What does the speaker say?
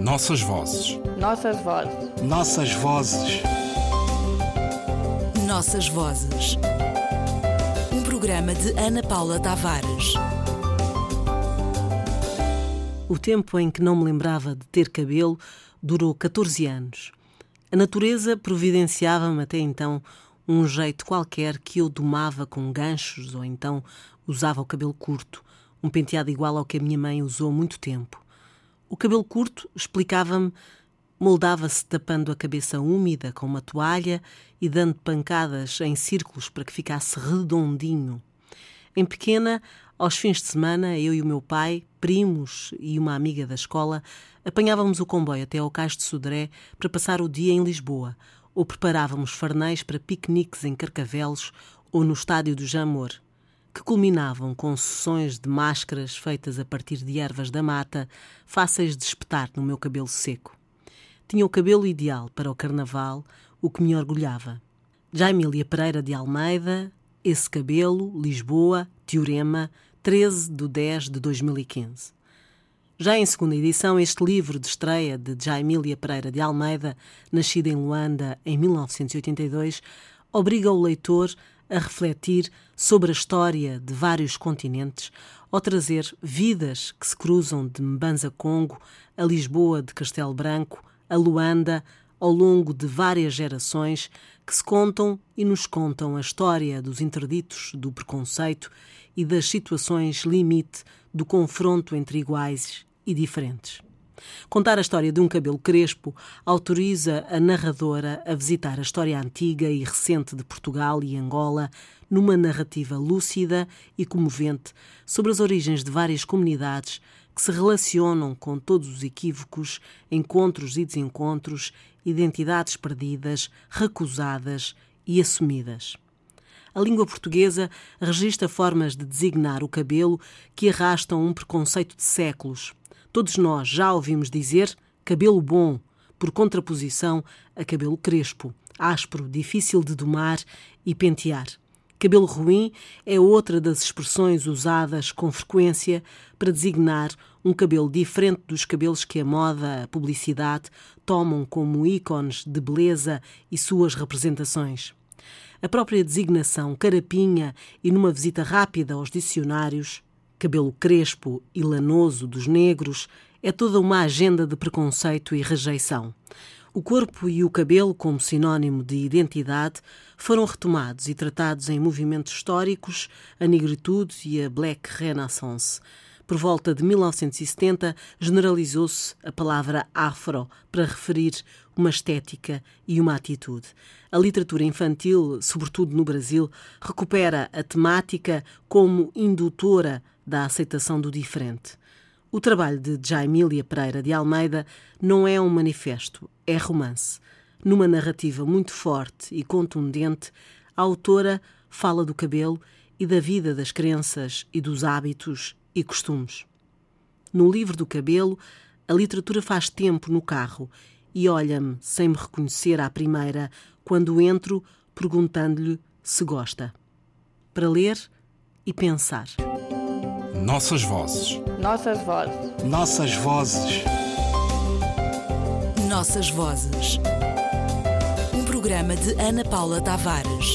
Nossas vozes. Nossas vozes. Nossas vozes. Nossas vozes. Um programa de Ana Paula Tavares. O tempo em que não me lembrava de ter cabelo durou 14 anos. A natureza providenciava-me até então um jeito qualquer que eu domava com ganchos ou então usava o cabelo curto, um penteado igual ao que a minha mãe usou muito tempo. O cabelo curto, explicava-me, moldava-se tapando a cabeça úmida com uma toalha e dando pancadas em círculos para que ficasse redondinho. Em pequena, aos fins de semana, eu e o meu pai, primos e uma amiga da escola, apanhávamos o comboio até ao Cais de Sodré para passar o dia em Lisboa, ou preparávamos farnéis para piqueniques em Carcavelos ou no estádio do Jamor, que culminavam com sessões de máscaras feitas a partir de ervas da mata, fáceis de espetar no meu cabelo seco. Tinha o cabelo ideal para o carnaval, o que me orgulhava. Já Emília Pereira de Almeida, Esse Cabelo, Lisboa, Teorema, 13 de 10 de 2015. Já em segunda edição, este livro de estreia de Jaimília Pereira de Almeida, nascida em Luanda em 1982, obriga o leitor a refletir sobre a história de vários continentes, ao trazer vidas que se cruzam de Mbanza Congo a Lisboa de Castelo Branco, a Luanda, ao longo de várias gerações que se contam e nos contam a história dos interditos do preconceito e das situações limite do confronto entre iguais e diferentes. Contar a história de um cabelo crespo autoriza a narradora a visitar a história antiga e recente de Portugal e Angola numa narrativa lúcida e comovente sobre as origens de várias comunidades que se relacionam com todos os equívocos, encontros e desencontros, identidades perdidas, recusadas e assumidas. A língua portuguesa registra formas de designar o cabelo que arrastam um preconceito de séculos, Todos nós já ouvimos dizer cabelo bom, por contraposição a cabelo crespo, áspero, difícil de domar e pentear. Cabelo ruim é outra das expressões usadas com frequência para designar um cabelo diferente dos cabelos que a moda, a publicidade tomam como ícones de beleza e suas representações. A própria designação carapinha e numa visita rápida aos dicionários cabelo crespo e lanoso dos negros, é toda uma agenda de preconceito e rejeição. O corpo e o cabelo, como sinónimo de identidade, foram retomados e tratados em movimentos históricos, a negritude e a Black Renaissance. Por volta de 1970, generalizou-se a palavra afro para referir uma estética e uma atitude. A literatura infantil, sobretudo no Brasil, recupera a temática como indutora da aceitação do diferente. O trabalho de Jaimília Pereira de Almeida não é um manifesto, é romance. Numa narrativa muito forte e contundente, a autora fala do cabelo e da vida das crenças e dos hábitos e costumes. No livro do cabelo, a literatura faz tempo no carro e olha-me sem me reconhecer à primeira quando entro perguntando-lhe se gosta. Para ler e pensar. Nossas vozes. Nossas vozes. Nossas vozes. Nossas vozes. Um programa de Ana Paula Tavares.